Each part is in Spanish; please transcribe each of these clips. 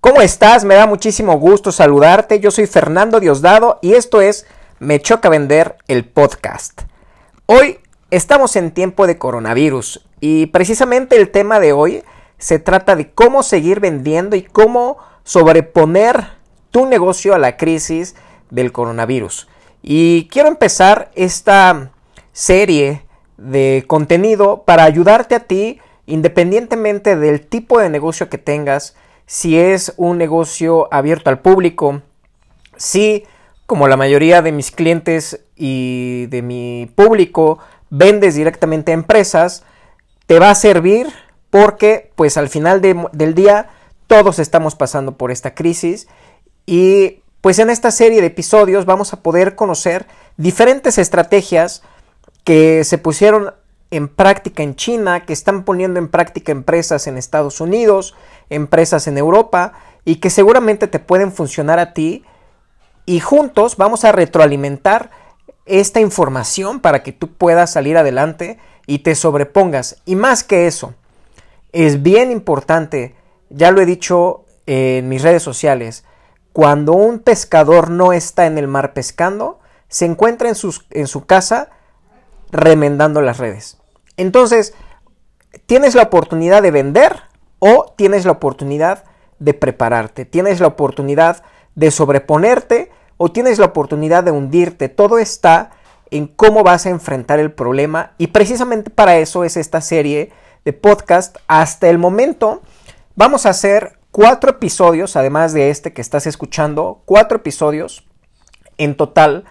¿Cómo estás? Me da muchísimo gusto saludarte. Yo soy Fernando Diosdado y esto es Me Choca Vender el podcast. Hoy estamos en tiempo de coronavirus y precisamente el tema de hoy se trata de cómo seguir vendiendo y cómo sobreponer tu negocio a la crisis del coronavirus. Y quiero empezar esta serie de contenido para ayudarte a ti independientemente del tipo de negocio que tengas si es un negocio abierto al público, si como la mayoría de mis clientes y de mi público vendes directamente a empresas, te va a servir porque pues al final del día todos estamos pasando por esta crisis y pues en esta serie de episodios vamos a poder conocer diferentes estrategias que se pusieron en práctica en China, que están poniendo en práctica empresas en Estados Unidos, empresas en Europa y que seguramente te pueden funcionar a ti y juntos vamos a retroalimentar esta información para que tú puedas salir adelante y te sobrepongas. Y más que eso, es bien importante, ya lo he dicho en mis redes sociales, cuando un pescador no está en el mar pescando, se encuentra en, en su casa remendando las redes. Entonces, tienes la oportunidad de vender o tienes la oportunidad de prepararte, tienes la oportunidad de sobreponerte o tienes la oportunidad de hundirte. Todo está en cómo vas a enfrentar el problema y precisamente para eso es esta serie de podcast. Hasta el momento vamos a hacer cuatro episodios, además de este que estás escuchando, cuatro episodios en total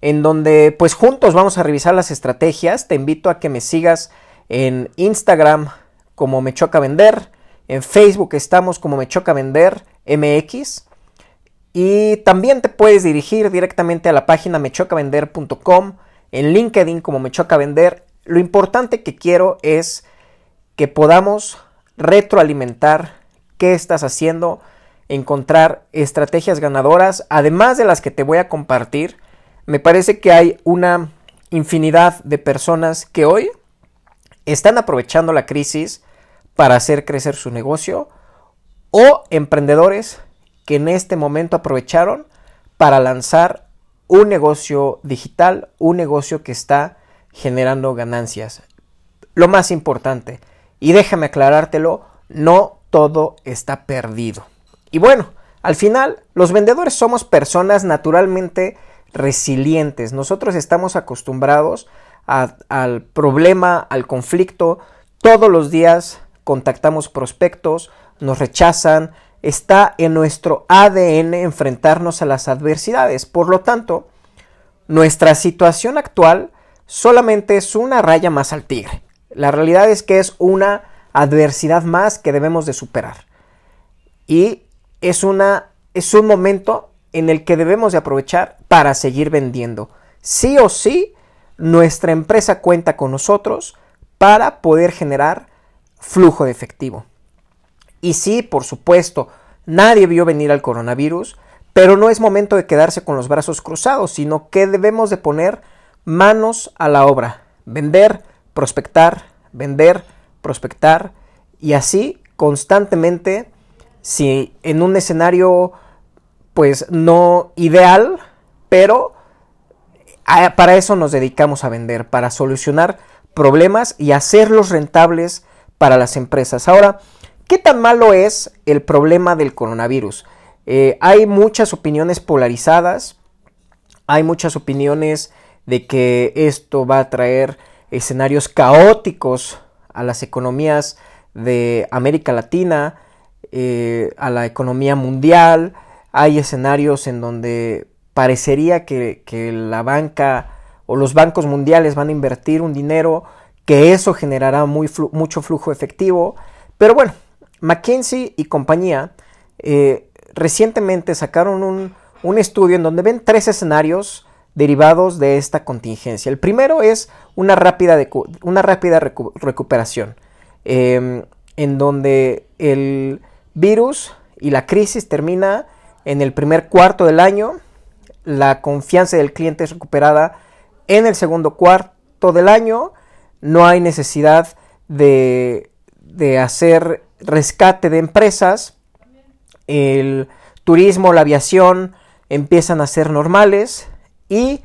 en donde pues juntos vamos a revisar las estrategias. Te invito a que me sigas en Instagram como Me Choca Vender, en Facebook estamos como Me Choca Vender MX y también te puedes dirigir directamente a la página mechocavender.com, en LinkedIn como Me Choca Vender. Lo importante que quiero es que podamos retroalimentar qué estás haciendo, encontrar estrategias ganadoras, además de las que te voy a compartir me parece que hay una infinidad de personas que hoy están aprovechando la crisis para hacer crecer su negocio o emprendedores que en este momento aprovecharon para lanzar un negocio digital, un negocio que está generando ganancias. Lo más importante, y déjame aclarártelo, no todo está perdido. Y bueno, al final, los vendedores somos personas naturalmente resilientes. Nosotros estamos acostumbrados al problema, al conflicto. Todos los días contactamos prospectos, nos rechazan. Está en nuestro ADN enfrentarnos a las adversidades. Por lo tanto, nuestra situación actual solamente es una raya más al tigre. La realidad es que es una adversidad más que debemos de superar. Y es una es un momento en el que debemos de aprovechar para seguir vendiendo. Sí o sí, nuestra empresa cuenta con nosotros para poder generar flujo de efectivo. Y sí, por supuesto, nadie vio venir al coronavirus, pero no es momento de quedarse con los brazos cruzados, sino que debemos de poner manos a la obra, vender, prospectar, vender, prospectar y así constantemente, si en un escenario pues no ideal, pero para eso nos dedicamos a vender, para solucionar problemas y hacerlos rentables para las empresas. Ahora, ¿qué tan malo es el problema del coronavirus? Eh, hay muchas opiniones polarizadas, hay muchas opiniones de que esto va a traer escenarios caóticos a las economías de América Latina, eh, a la economía mundial, hay escenarios en donde parecería que, la banca o los bancos mundiales van a invertir un dinero que eso generará mucho flujo efectivo. Pero bueno, McKinsey y compañía eh, recientemente sacaron un, estudio en donde ven tres escenarios derivados de esta contingencia. El primero es una rápida, una rápida recuperación, em, en donde el virus y la crisis termina en el primer cuarto del año, la confianza del cliente es recuperada en el segundo cuarto del año, no hay necesidad de, hacer rescate de empresas, el turismo, la aviación empiezan a ser normales y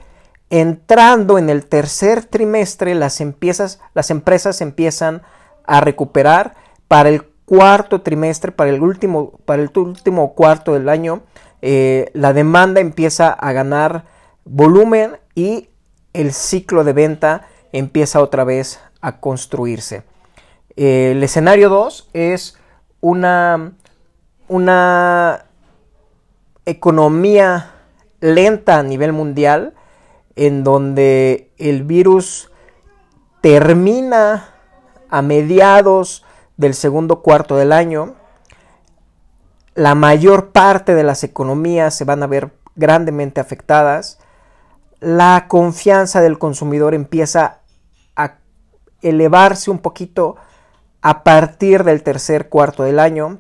entrando en el tercer trimestre las, las empresas empiezan a recuperar. Para el cuarto trimestre, para el último, para el último cuarto del año, eh, la demanda empieza a ganar volumen y el ciclo de venta empieza otra vez a construirse. el escenario 2 es una, una economía lenta a nivel mundial en donde el virus termina a mediados del segundo cuarto del año. La mayor parte de las economías se van a ver grandemente afectadas. La confianza del consumidor empieza elevarse un poquito a partir del tercer cuarto del año.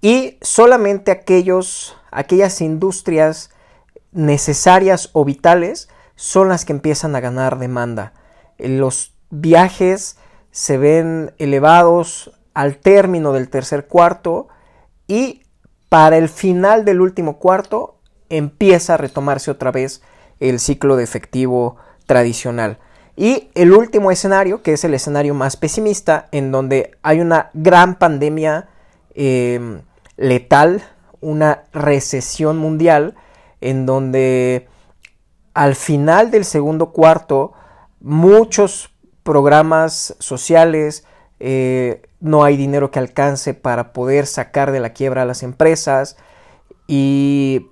Y solamente aquellos, aquellas industrias necesarias o vitales son las que empiezan a ganar demanda. Los viajes se ven elevados al término del tercer cuarto y para el final del último cuarto empieza a retomarse otra vez el ciclo de efectivo tradicional. Y el último escenario, que es el escenario más pesimista, en donde hay una gran pandemia em, letal, una recesión mundial, en donde al final del segundo cuarto muchos programas sociales, eh, no hay dinero que alcance para poder sacar de la quiebra a las empresas y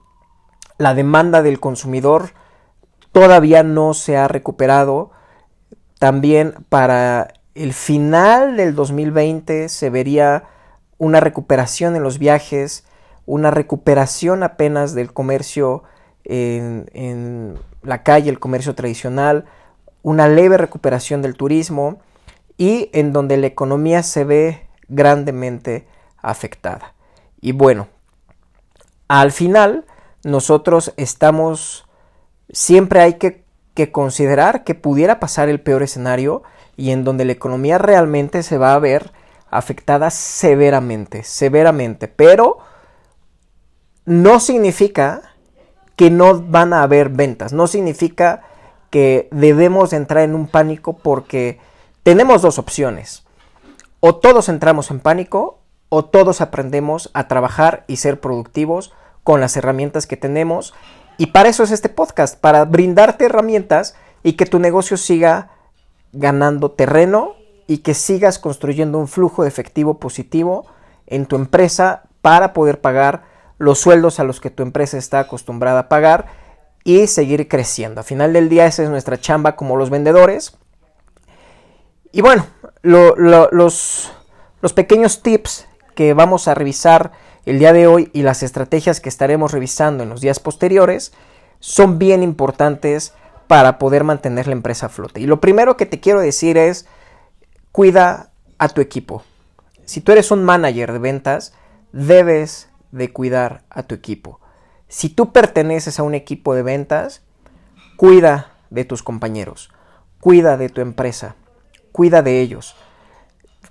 la demanda del consumidor todavía no se ha recuperado. También para el final del 2020 se vería una recuperación en los viajes, una recuperación apenas del comercio en, la calle, el comercio tradicional, una leve recuperación del turismo y en donde la economía se ve grandemente afectada. Y bueno, al final nosotros estamos, siempre hay que, considerar que pudiera pasar el peor escenario y en donde la economía realmente se va a ver afectada severamente, severamente, pero no significa que no van a haber ventas, no significa que debemos entrar en un pánico porque tenemos dos opciones. O todos entramos en pánico o todos aprendemos a trabajar y ser productivos con las herramientas que tenemos. Y para eso es este podcast, para brindarte herramientas y que tu negocio siga ganando terreno y que sigas construyendo un flujo de efectivo positivo en tu empresa para poder pagar los sueldos a los que tu empresa está acostumbrada a pagar y seguir creciendo. A final del día esa es nuestra chamba como los vendedores. Y bueno, los, los pequeños tips que vamos a revisar el día de hoy y las estrategias que estaremos revisando en los días posteriores son bien importantes para poder mantener la empresa a flote. Y lo primero que te quiero decir es, cuida a tu equipo. Si tú eres un manager de ventas, debes de cuidar a tu equipo. Si tú perteneces a un equipo de ventas, cuida de tus compañeros, cuida de tu empresa, cuida de ellos.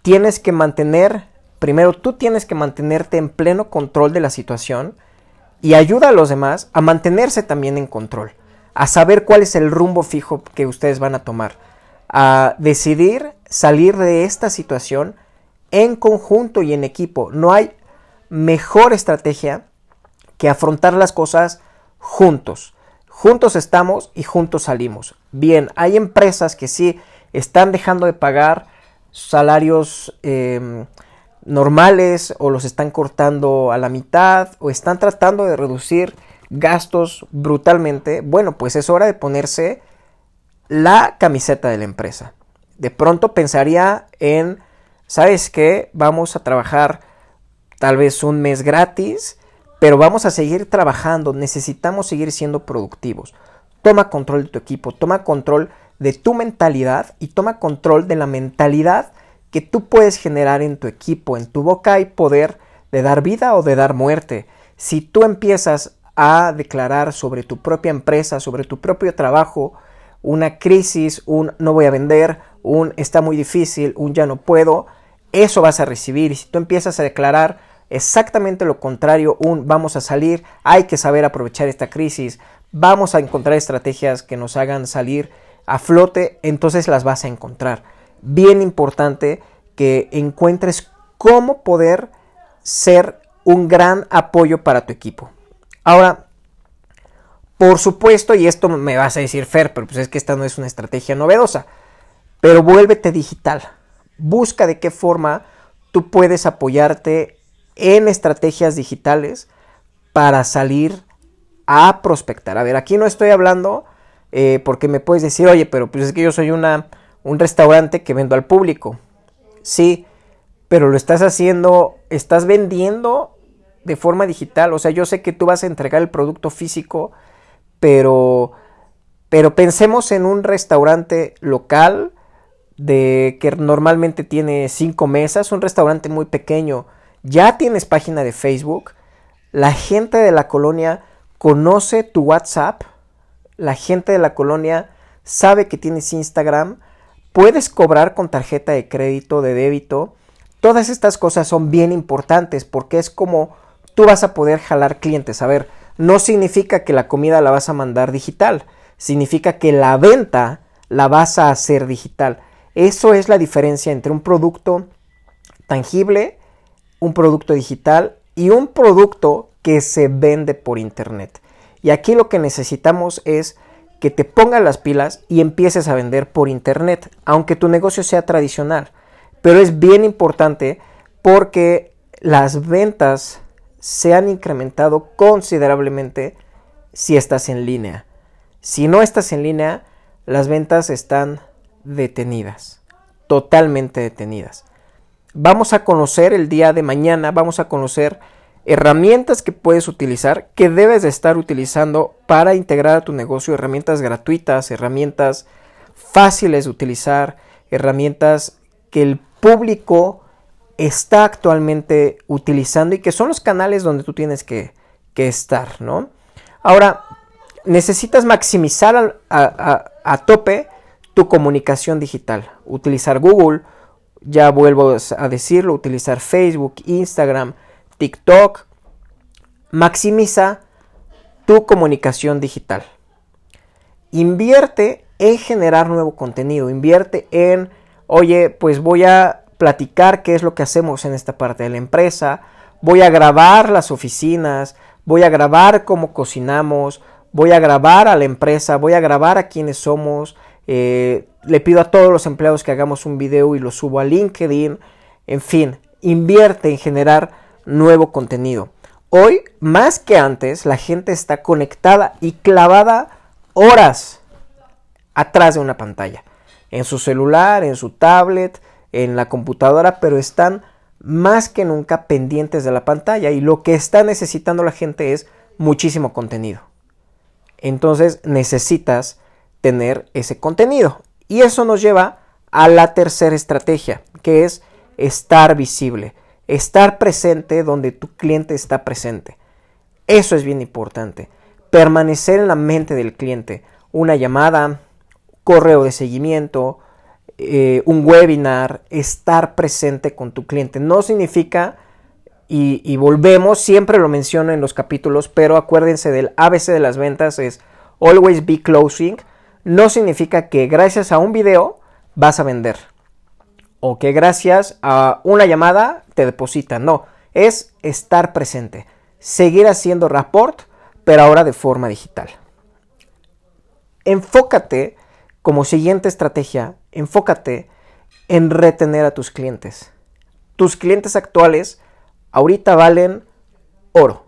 Tienes que mantener, primero tú tienes que mantenerte en pleno control de la situación y ayuda a los demás a mantenerse también en control, a saber cuál es el rumbo fijo que ustedes van a tomar, a decidir salir de esta situación en conjunto y en equipo. No hay mejor estrategia que afrontar las cosas juntos. Juntos estamos y juntos salimos. Bien, hay empresas que sí están dejando de pagar salarios em, normales o los están cortando a la mitad o están tratando de reducir gastos brutalmente. Bueno, pues es hora de ponerse la camiseta de la empresa. De pronto pensaría en, ¿sabes qué? Vamos a trabajar tal vez un mes gratis pero vamos a seguir trabajando, necesitamos seguir siendo productivos. Toma control de tu equipo, toma control de tu mentalidad y toma control de la mentalidad que tú puedes generar en tu equipo. En tu boca hay poder de dar vida o de dar muerte. Si tú empiezas a declarar sobre tu propia empresa, sobre tu propio trabajo, una crisis, un no voy a vender, un está muy difícil, un ya no puedo, eso vas a recibir. Y si tú empiezas a declarar exactamente lo contrario, un vamos a salir, hay que saber aprovechar esta crisis, vamos a encontrar estrategias que nos hagan salir a flote, entonces las vas a encontrar. Bien importante que encuentres cómo poder ser un gran apoyo para tu equipo. Ahora, por supuesto, y esto me vas a decir, Fer, pero pues es que esta no es una estrategia novedosa, pero vuélvete digital. Busca de qué forma tú puedes apoyarte en estrategias digitales para salir a prospectar. A ver, aquí no estoy hablando eh, porque me puedes decir, oye, pero pues es que yo soy una, un restaurante que vendo al público. Sí, pero lo estás haciendo, estás vendiendo de forma digital. O sea, yo sé que tú vas a entregar el producto físico, pero, pero pensemos en un restaurante local de que normalmente tiene cinco mesas, un restaurante muy pequeño. Ya tienes página de Facebook. La gente de la colonia conoce tu WhatsApp. La gente de la colonia sabe que tienes Instagram. Puedes cobrar con tarjeta de crédito, de débito. Todas estas cosas son bien importantes porque es como tú vas a poder jalar clientes. A ver, no significa que la comida la vas a mandar digital, significa que la venta la vas a hacer digital. Eso es la diferencia entre un producto tangible, un producto digital y un producto que se vende por internet. Y aquí lo que necesitamos es que te pongas las pilas y empieces a vender por internet, aunque tu negocio sea tradicional. Pero es bien importante porque las ventas se han incrementado considerablemente si estás en línea. Si no estás en línea, las ventas están detenidas, totalmente detenidas. Vamos a conocer el día de mañana, vamos a conocer herramientas que puedes utilizar, que debes de estar utilizando para integrar a tu negocio, herramientas gratuitas, herramientas fáciles de utilizar, herramientas que el público está actualmente utilizando y que son los canales donde tú tienes que, estar, ¿no? Ahora, necesitas maximizar a, tope tu comunicación digital. Utilizar Google, ya vuelvo a decirlo, utilizar Facebook, Instagram, TikTok. Maximiza tu comunicación digital. Invierte en generar nuevo contenido, invierte en, oye, pues voy a platicar qué es lo que hacemos en esta parte de la empresa, voy a grabar las oficinas, voy a grabar cómo cocinamos, voy a grabar a la empresa, voy a grabar a quienes somos, eh, le pido a todos los empleados que hagamos un video y lo subo a LinkedIn, en fin, invierte en generar nuevo contenido. Hoy, más que antes, la gente está conectada y clavada horas atrás de una pantalla, en su celular, en su tablet, en la computadora, pero están más que nunca pendientes de la pantalla y lo que está necesitando la gente es muchísimo contenido. Entonces necesitas tener ese contenido. Y eso nos lleva a la tercera estrategia, que es estar visible, estar presente donde tu cliente está presente. Eso es bien importante. Permanecer en la mente del cliente. Una llamada, correo de seguimiento, eh, un webinar, estar presente con tu cliente. No significa, y, volvemos, siempre lo menciono en los capítulos, pero acuérdense del ABC de las ventas es always be closing. No significa que gracias a un video vas a vender. O que gracias a una llamada te depositan. No, es estar presente. Seguir haciendo rapport, pero ahora de forma digital. Enfócate como siguiente estrategia enfócate en retener a tus clientes. Tus clientes actuales ahorita valen oro.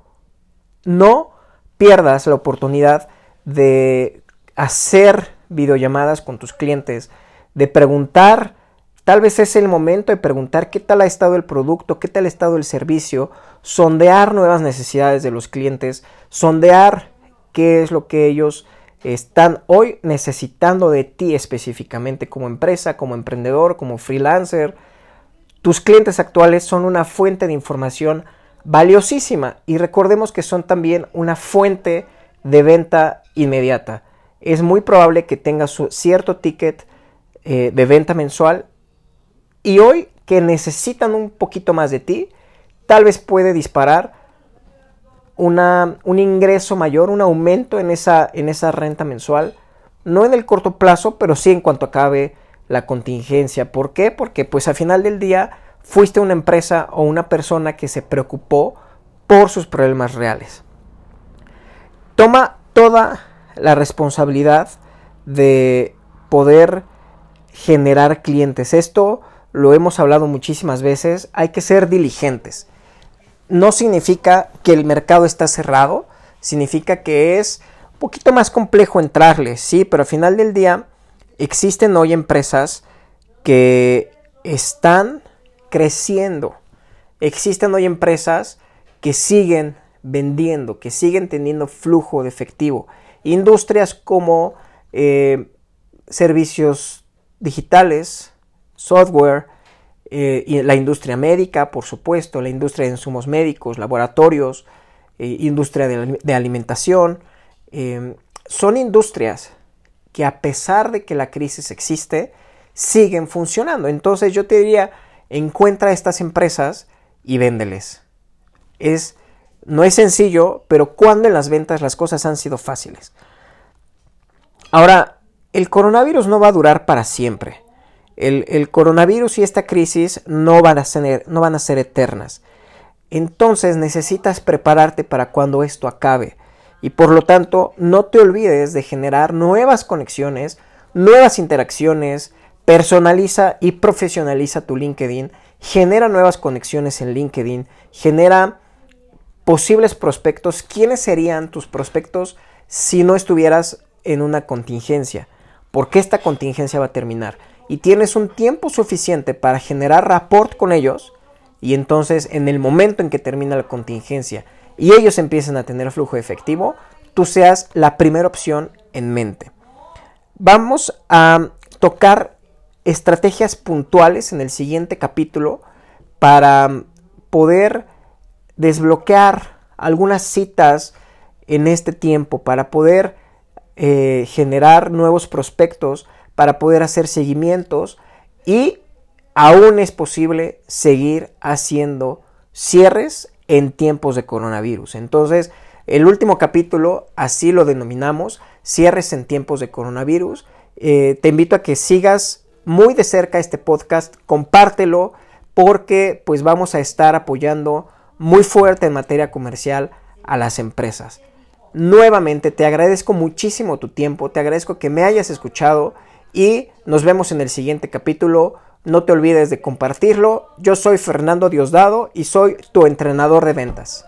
No pierdas la oportunidad de hacer videollamadas con tus clientes, de preguntar, tal vez es el momento de preguntar qué tal ha estado el producto, qué tal ha estado el servicio, sondear nuevas necesidades de los clientes, sondear qué es lo que ellos están hoy necesitando de ti específicamente como empresa, como emprendedor, como freelancer. Tus clientes actuales son una fuente de información valiosísima y recordemos que son también una fuente de venta inmediata. Es muy probable que tengas cierto ticket eh, de venta mensual y hoy que necesitan un poquito más de ti, tal vez puede disparar una, un ingreso mayor, un aumento en esa, en esa renta mensual, no en el corto plazo, pero sí en cuanto acabe la contingencia. ¿Por qué? Porque pues al final del día fuiste una empresa o una persona que se preocupó por sus problemas reales. Toma toda la responsabilidad de poder generar clientes. Esto lo hemos hablado muchísimas veces, hay que ser diligentes. No significa que el mercado está cerrado, significa que es un poquito más complejo entrarle, sí, pero al final del día existen hoy empresas que están creciendo. Existen hoy empresas que siguen vendiendo, que siguen teniendo flujo de efectivo. Industrias como eh, servicios digitales, software, eh, y la industria médica, por supuesto, la industria de insumos médicos, laboratorios, eh, industria de, alimentación, son industrias que a pesar de que la crisis existe, siguen funcionando. Entonces yo te diría, encuentra estas empresas y véndeles. Es, no es sencillo, pero cuando en las ventas las cosas han sido fáciles. Ahora, el coronavirus no va a durar para siempre. El, coronavirus y esta crisis no van, a ser, no van a ser eternas. Entonces necesitas prepararte para cuando esto acabe. Y por lo tanto, no te olvides de generar nuevas conexiones, nuevas interacciones, personaliza y profesionaliza tu LinkedIn, genera nuevas conexiones en LinkedIn, genera posibles prospectos. ¿Quiénes serían tus prospectos si no estuvieras en una contingencia? Porque esta contingencia va a terminar. Y tienes un tiempo suficiente para generar rapport con ellos. Y entonces en el momento en que termina la contingencia y ellos empiecen a tener flujo efectivo, tú seas la primera opción en mente. Vamos a tocar estrategias puntuales en el siguiente capítulo para poder desbloquear algunas citas en este tiempo, para poder eh, generar nuevos prospectos, para poder hacer seguimientos y aún es posible seguir haciendo cierres en tiempos de coronavirus. Entonces, el último capítulo, así lo denominamos, cierres en tiempos de coronavirus. Eh, te invito a que sigas muy de cerca este podcast, compártelo porque pues vamos a estar apoyando muy fuerte en materia comercial a las empresas. Nuevamente te agradezco muchísimo tu tiempo, te agradezco que me hayas escuchado y nos vemos en el siguiente capítulo. No te olvides de compartirlo. Yo soy Fernando Diosdado y soy tu entrenador de ventas.